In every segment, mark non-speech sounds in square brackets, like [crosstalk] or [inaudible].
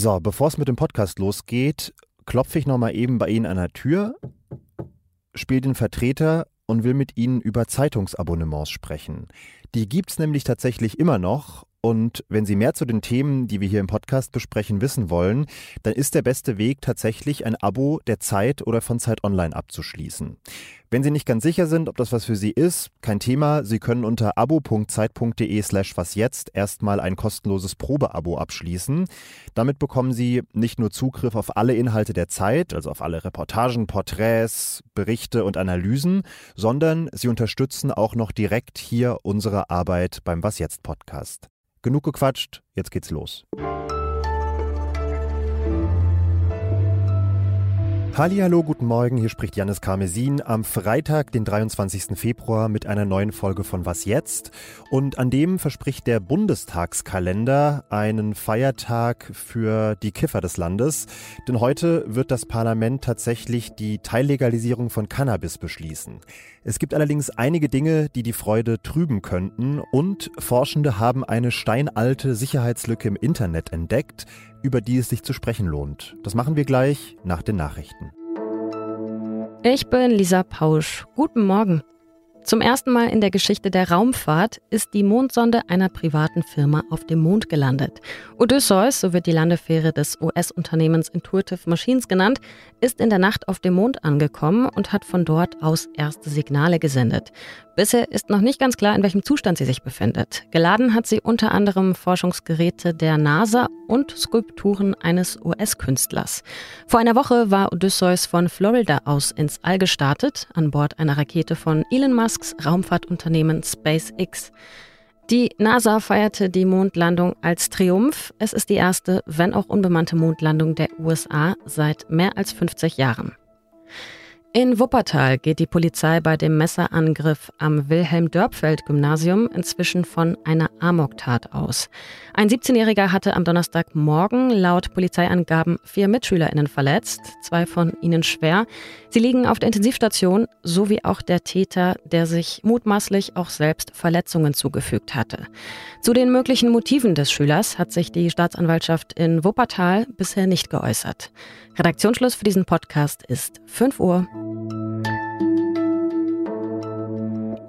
So, bevor es mit dem Podcast losgeht, klopfe ich nochmal eben bei Ihnen an der Tür, spiele den Vertreter und will mit Ihnen über Zeitungsabonnements sprechen. Die gibt es nämlich tatsächlich immer noch und wenn Sie mehr zu den Themen, die wir hier im Podcast besprechen, wissen wollen, dann ist der beste Weg tatsächlich ein Abo der Zeit oder von Zeit Online abzuschließen. Wenn Sie nicht ganz sicher sind, ob das was für Sie ist, kein Thema. Sie können unter abo.zeit.de slash was jetzt erstmal ein kostenloses Probeabo abschließen. Damit bekommen Sie nicht nur Zugriff auf alle Inhalte der Zeit, also auf alle Reportagen, Porträts, Berichte und Analysen, sondern Sie unterstützen auch noch direkt hier unsere Arbeit beim Was jetzt Podcast. Genug gequatscht, jetzt geht's los. Hallo, guten Morgen, hier spricht Janis Karmesin am Freitag, den 23. Februar mit einer neuen Folge von Was jetzt? Und an dem verspricht der Bundestagskalender einen Feiertag für die Kiffer des Landes, denn heute wird das Parlament tatsächlich die Teillegalisierung von Cannabis beschließen. Es gibt allerdings einige Dinge, die die Freude trüben könnten und Forschende haben eine steinalte Sicherheitslücke im Internet entdeckt, über die es sich zu sprechen lohnt. Das machen wir gleich nach den Nachrichten. Ich bin Lisa Pausch. Guten Morgen. Zum ersten Mal in der Geschichte der Raumfahrt ist die Mondsonde einer privaten Firma auf dem Mond gelandet. Odysseus, so wird die Landefähre des US-Unternehmens Intuitive Machines genannt, ist in der Nacht auf dem Mond angekommen und hat von dort aus erste Signale gesendet. Bisher ist noch nicht ganz klar, in welchem Zustand sie sich befindet. Geladen hat sie unter anderem Forschungsgeräte der NASA und Skulpturen eines US-Künstlers. Vor einer Woche war Odysseus von Florida aus ins All gestartet, an Bord einer Rakete von Elon Musks Raumfahrtunternehmen SpaceX. Die NASA feierte die Mondlandung als Triumph. Es ist die erste, wenn auch unbemannte Mondlandung der USA seit mehr als 50 Jahren. In Wuppertal geht die Polizei bei dem Messerangriff am Wilhelm-Dörpfeld-Gymnasium inzwischen von einer Amoktat aus. Ein 17-Jähriger hatte am Donnerstagmorgen laut Polizeiangaben vier MitschülerInnen verletzt, zwei von ihnen schwer. Sie liegen auf der Intensivstation, sowie auch der Täter, der sich mutmaßlich auch selbst Verletzungen zugefügt hatte. Zu den möglichen Motiven des Schülers hat sich die Staatsanwaltschaft in Wuppertal bisher nicht geäußert. Redaktionsschluss für diesen Podcast ist 5 Uhr.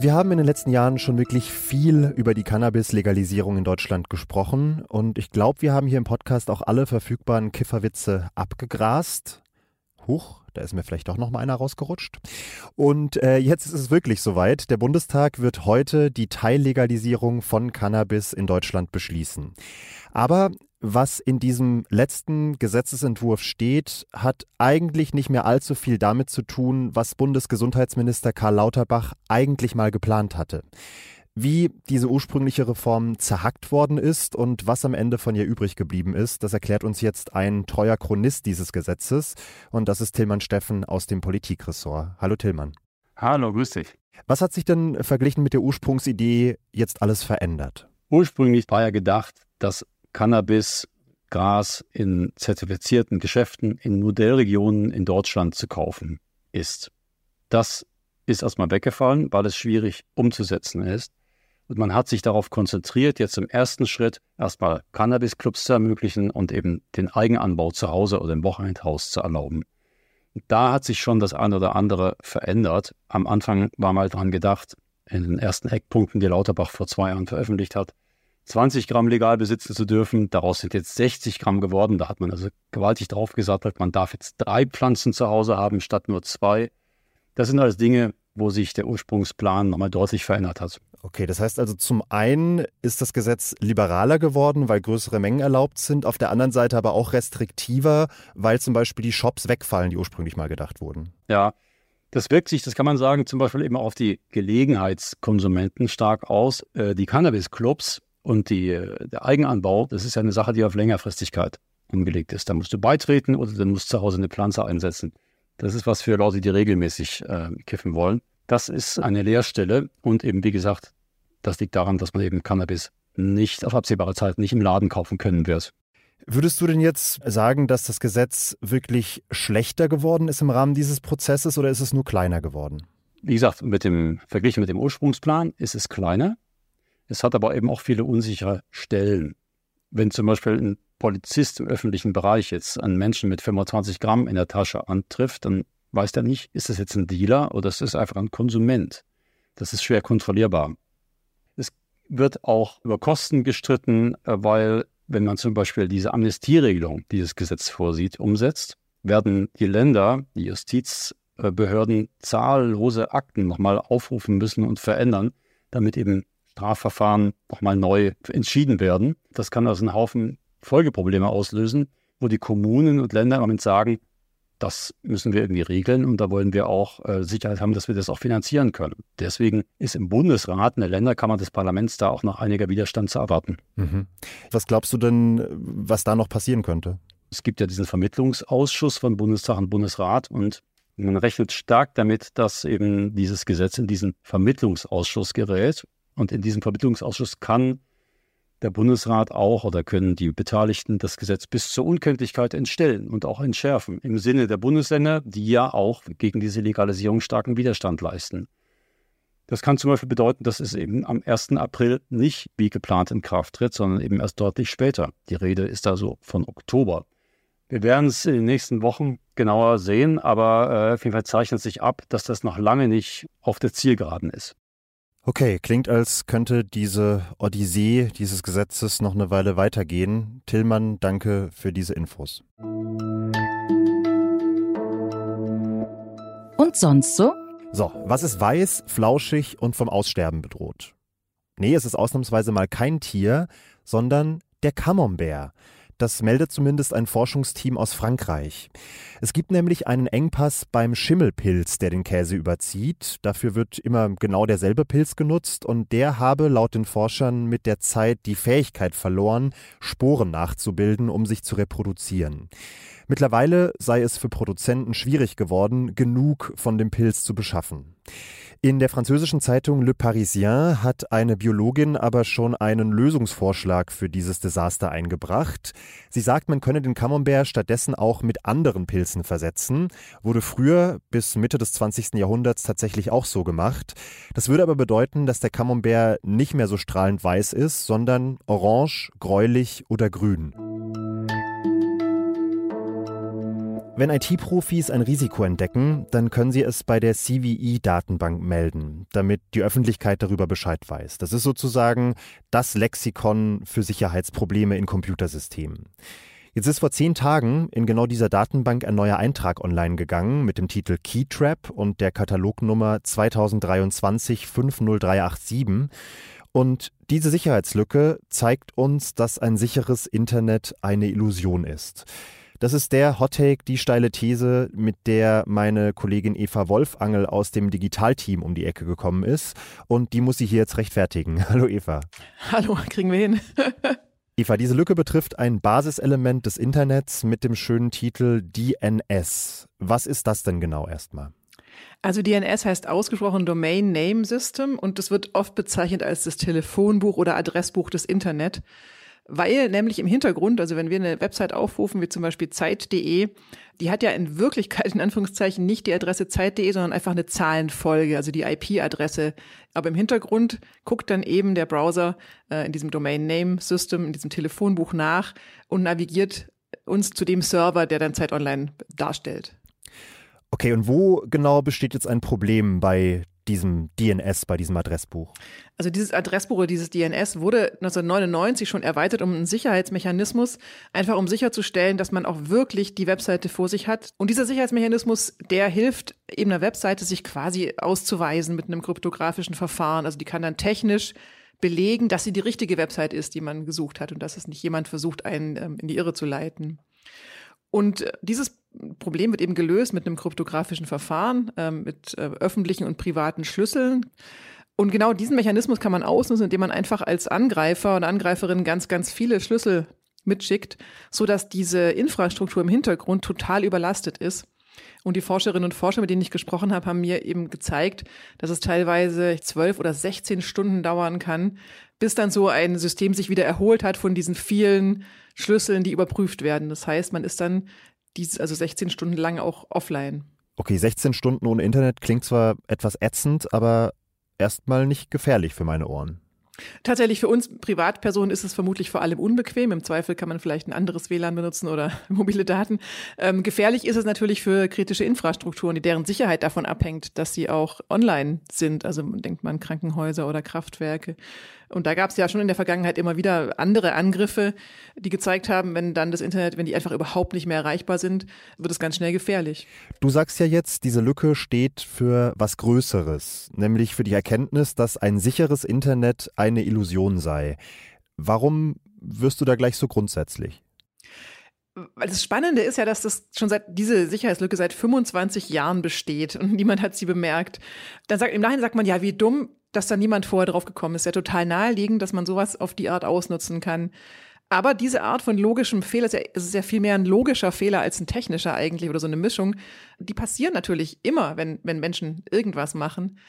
Wir haben in den letzten Jahren schon wirklich viel über die Cannabis-Legalisierung in Deutschland gesprochen und ich glaube, wir haben hier im Podcast auch alle verfügbaren Kifferwitze abgegrast. Huch, da ist mir vielleicht doch noch mal einer rausgerutscht. Und äh, jetzt ist es wirklich soweit. Der Bundestag wird heute die Teillegalisierung von Cannabis in Deutschland beschließen. Aber was in diesem letzten Gesetzesentwurf steht, hat eigentlich nicht mehr allzu viel damit zu tun, was Bundesgesundheitsminister Karl Lauterbach eigentlich mal geplant hatte. Wie diese ursprüngliche Reform zerhackt worden ist und was am Ende von ihr übrig geblieben ist, das erklärt uns jetzt ein treuer Chronist dieses Gesetzes und das ist Tillmann Steffen aus dem Politikressort. Hallo Tillmann. Hallo, grüß dich. Was hat sich denn verglichen mit der Ursprungsidee jetzt alles verändert? Ursprünglich war ja gedacht, dass Cannabis, Gras in zertifizierten Geschäften in Modellregionen in Deutschland zu kaufen ist. Das ist erstmal weggefallen, weil es schwierig umzusetzen ist. Und man hat sich darauf konzentriert, jetzt im ersten Schritt erstmal Cannabis-Clubs zu ermöglichen und eben den Eigenanbau zu Hause oder im Wochenendhaus zu erlauben. Da hat sich schon das eine oder andere verändert. Am Anfang war mal dran gedacht, in den ersten Eckpunkten, die Lauterbach vor zwei Jahren veröffentlicht hat, 20 Gramm legal besitzen zu dürfen. Daraus sind jetzt 60 Gramm geworden. Da hat man also gewaltig drauf gesagt, man darf jetzt drei Pflanzen zu Hause haben statt nur zwei. Das sind alles Dinge, wo sich der Ursprungsplan nochmal deutlich verändert hat. Okay, das heißt also zum einen ist das Gesetz liberaler geworden, weil größere Mengen erlaubt sind, auf der anderen Seite aber auch restriktiver, weil zum Beispiel die Shops wegfallen, die ursprünglich mal gedacht wurden. Ja, das wirkt sich, das kann man sagen, zum Beispiel eben auf die Gelegenheitskonsumenten stark aus. Äh, die Cannabis-Clubs und die, der Eigenanbau, das ist ja eine Sache, die auf Längerfristigkeit umgelegt ist. Da musst du beitreten oder dann musst du zu Hause eine Pflanze einsetzen. Das ist was für Leute, die regelmäßig äh, kiffen wollen. Das ist eine Leerstelle und eben, wie gesagt, das liegt daran, dass man eben Cannabis nicht auf absehbare Zeit nicht im Laden kaufen können wird. Würdest du denn jetzt sagen, dass das Gesetz wirklich schlechter geworden ist im Rahmen dieses Prozesses oder ist es nur kleiner geworden? Wie gesagt, mit dem, verglichen mit dem Ursprungsplan ist es kleiner. Es hat aber eben auch viele unsichere Stellen. Wenn zum Beispiel ein Polizist im öffentlichen Bereich jetzt einen Menschen mit 25 Gramm in der Tasche antrifft, dann weiß der nicht, ist das jetzt ein Dealer oder ist das einfach ein Konsument. Das ist schwer kontrollierbar. Es wird auch über Kosten gestritten, weil wenn man zum Beispiel diese Amnestieregelung, die das Gesetz vorsieht, umsetzt, werden die Länder, die Justizbehörden zahllose Akten nochmal aufrufen müssen und verändern, damit eben Strafverfahren nochmal neu entschieden werden. Das kann also einen Haufen Folgeprobleme auslösen, wo die Kommunen und Länder im Moment sagen, das müssen wir irgendwie regeln und da wollen wir auch äh, Sicherheit haben, dass wir das auch finanzieren können. Deswegen ist im Bundesrat, in der Länderkammer des Parlaments, da auch noch einiger Widerstand zu erwarten. Mhm. Was glaubst du denn, was da noch passieren könnte? Es gibt ja diesen Vermittlungsausschuss von Bundestag und Bundesrat und man rechnet stark damit, dass eben dieses Gesetz in diesen Vermittlungsausschuss gerät. Und in diesem Vermittlungsausschuss kann der Bundesrat auch oder können die Beteiligten das Gesetz bis zur Unkenntlichkeit entstellen und auch entschärfen, im Sinne der Bundesländer, die ja auch gegen diese Legalisierung starken Widerstand leisten. Das kann zum Beispiel bedeuten, dass es eben am 1. April nicht wie geplant in Kraft tritt, sondern eben erst deutlich später. Die Rede ist da so von Oktober. Wir werden es in den nächsten Wochen genauer sehen, aber äh, auf jeden Fall zeichnet sich ab, dass das noch lange nicht auf der Zielgeraden ist. Okay, klingt, als könnte diese Odyssee dieses Gesetzes noch eine Weile weitergehen. Tillmann, danke für diese Infos. Und sonst so? So, was ist weiß, flauschig und vom Aussterben bedroht? Nee, es ist ausnahmsweise mal kein Tier, sondern der Camembert. Das meldet zumindest ein Forschungsteam aus Frankreich. Es gibt nämlich einen Engpass beim Schimmelpilz, der den Käse überzieht. Dafür wird immer genau derselbe Pilz genutzt und der habe laut den Forschern mit der Zeit die Fähigkeit verloren, Sporen nachzubilden, um sich zu reproduzieren. Mittlerweile sei es für Produzenten schwierig geworden, genug von dem Pilz zu beschaffen. In der französischen Zeitung Le Parisien hat eine Biologin aber schon einen Lösungsvorschlag für dieses Desaster eingebracht. Sie sagt, man könne den Camembert stattdessen auch mit anderen Pilzen versetzen. Wurde früher bis Mitte des 20. Jahrhunderts tatsächlich auch so gemacht. Das würde aber bedeuten, dass der Camembert nicht mehr so strahlend weiß ist, sondern orange, gräulich oder grün. Wenn IT-Profis ein Risiko entdecken, dann können sie es bei der CVE-Datenbank melden, damit die Öffentlichkeit darüber Bescheid weiß. Das ist sozusagen das Lexikon für Sicherheitsprobleme in Computersystemen. Jetzt ist vor zehn Tagen in genau dieser Datenbank ein neuer Eintrag online gegangen mit dem Titel Keytrap und der Katalognummer 2023 50387. Und diese Sicherheitslücke zeigt uns, dass ein sicheres Internet eine Illusion ist. Das ist der Hottake, die steile These, mit der meine Kollegin Eva Wolfangel aus dem Digitalteam um die Ecke gekommen ist. Und die muss sie hier jetzt rechtfertigen. [laughs] Hallo Eva. Hallo, kriegen wir hin. [laughs] Eva, diese Lücke betrifft ein Basiselement des Internets mit dem schönen Titel DNS. Was ist das denn genau erstmal? Also DNS heißt ausgesprochen Domain Name System und es wird oft bezeichnet als das Telefonbuch oder Adressbuch des Internet weil nämlich im Hintergrund, also wenn wir eine Website aufrufen, wie zum Beispiel Zeit.de, die hat ja in Wirklichkeit in Anführungszeichen nicht die Adresse Zeit.de, sondern einfach eine Zahlenfolge, also die IP-Adresse. Aber im Hintergrund guckt dann eben der Browser äh, in diesem Domain Name System, in diesem Telefonbuch nach und navigiert uns zu dem Server, der dann Zeit Online darstellt. Okay, und wo genau besteht jetzt ein Problem bei diesem DNS, bei diesem Adressbuch? Also dieses Adressbuch oder dieses DNS wurde 1999 schon erweitert um einen Sicherheitsmechanismus, einfach um sicherzustellen, dass man auch wirklich die Webseite vor sich hat. Und dieser Sicherheitsmechanismus, der hilft eben einer Webseite, sich quasi auszuweisen mit einem kryptografischen Verfahren. Also die kann dann technisch belegen, dass sie die richtige Website ist, die man gesucht hat und dass es nicht jemand versucht, einen ähm, in die Irre zu leiten. Und äh, dieses Problem wird eben gelöst mit einem kryptografischen Verfahren, äh, mit äh, öffentlichen und privaten Schlüsseln. Und genau diesen Mechanismus kann man ausnutzen, indem man einfach als Angreifer oder Angreiferin ganz, ganz viele Schlüssel mitschickt, sodass diese Infrastruktur im Hintergrund total überlastet ist. Und die Forscherinnen und Forscher, mit denen ich gesprochen habe, haben mir eben gezeigt, dass es teilweise zwölf oder sechzehn Stunden dauern kann, bis dann so ein System sich wieder erholt hat von diesen vielen Schlüsseln, die überprüft werden. Das heißt, man ist dann dies, also 16 Stunden lang auch offline. Okay, 16 Stunden ohne Internet klingt zwar etwas ätzend, aber erstmal nicht gefährlich für meine Ohren. Tatsächlich für uns Privatpersonen ist es vermutlich vor allem unbequem. Im Zweifel kann man vielleicht ein anderes WLAN benutzen oder [laughs] mobile Daten. Ähm, gefährlich ist es natürlich für kritische Infrastrukturen, die deren Sicherheit davon abhängt, dass sie auch online sind. Also denkt man Krankenhäuser oder Kraftwerke. Und da gab es ja schon in der Vergangenheit immer wieder andere Angriffe, die gezeigt haben, wenn dann das Internet, wenn die einfach überhaupt nicht mehr erreichbar sind, wird es ganz schnell gefährlich. Du sagst ja jetzt, diese Lücke steht für was Größeres, nämlich für die Erkenntnis, dass ein sicheres Internet eine Illusion sei. Warum wirst du da gleich so grundsätzlich? das Spannende ist ja, dass das schon seit diese Sicherheitslücke seit 25 Jahren besteht und niemand hat sie bemerkt. Dann sagt im Nachhinein sagt man ja, wie dumm, dass da niemand vorher drauf gekommen ist. Ja, total naheliegend, dass man sowas auf die Art ausnutzen kann. Aber diese Art von logischem Fehler, es ist ja viel mehr ein logischer Fehler als ein technischer eigentlich oder so eine Mischung, die passieren natürlich immer, wenn, wenn Menschen irgendwas machen.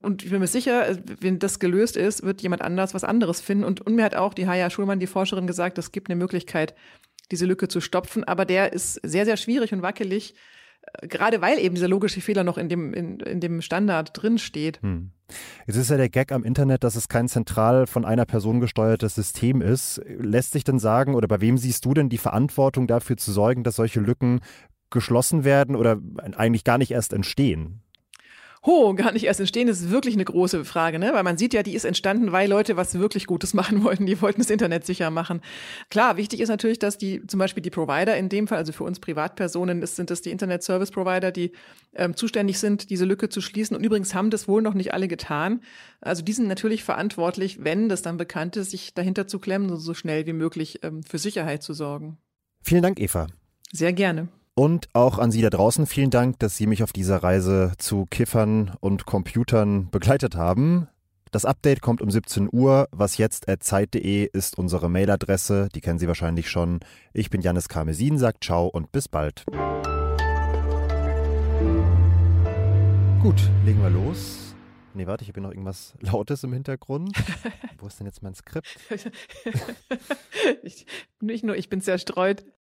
Und ich bin mir sicher, wenn das gelöst ist, wird jemand anders was anderes finden. Und, und mir hat auch die Haya Schulmann, die Forscherin, gesagt, es gibt eine Möglichkeit, diese Lücke zu stopfen. Aber der ist sehr, sehr schwierig und wackelig gerade weil eben dieser logische Fehler noch in dem, in, in dem Standard drin steht. Hm. Jetzt ist ja der Gag am Internet, dass es kein zentral von einer Person gesteuertes System ist. Lässt sich denn sagen, oder bei wem siehst du denn die Verantwortung dafür zu sorgen, dass solche Lücken geschlossen werden oder eigentlich gar nicht erst entstehen? Ho, gar nicht erst entstehen, ist wirklich eine große Frage, ne? Weil man sieht ja, die ist entstanden, weil Leute was wirklich Gutes [laughs] machen wollten. Die wollten das Internet sicher machen. Klar, wichtig ist natürlich, dass die, zum Beispiel die Provider in dem Fall, also für uns Privatpersonen, ist, sind das die Internet Service Provider, die ähm, zuständig sind, diese Lücke zu schließen. Und übrigens haben das wohl noch nicht alle getan. Also die sind natürlich verantwortlich, wenn das dann bekannt ist, sich dahinter zu klemmen und so schnell wie möglich ähm, für Sicherheit zu sorgen. Vielen Dank, Eva. Sehr gerne. Und auch an Sie da draußen vielen Dank, dass Sie mich auf dieser Reise zu Kiffern und Computern begleitet haben. Das Update kommt um 17 Uhr. Was jetzt at zeit.de ist unsere Mailadresse. Die kennen Sie wahrscheinlich schon. Ich bin Janis Karmesin, sagt ciao und bis bald. Gut, legen wir los. Nee, warte, ich habe hier noch irgendwas Lautes im Hintergrund. [laughs] Wo ist denn jetzt mein Skript? [laughs] ich, nicht nur, ich bin zerstreut.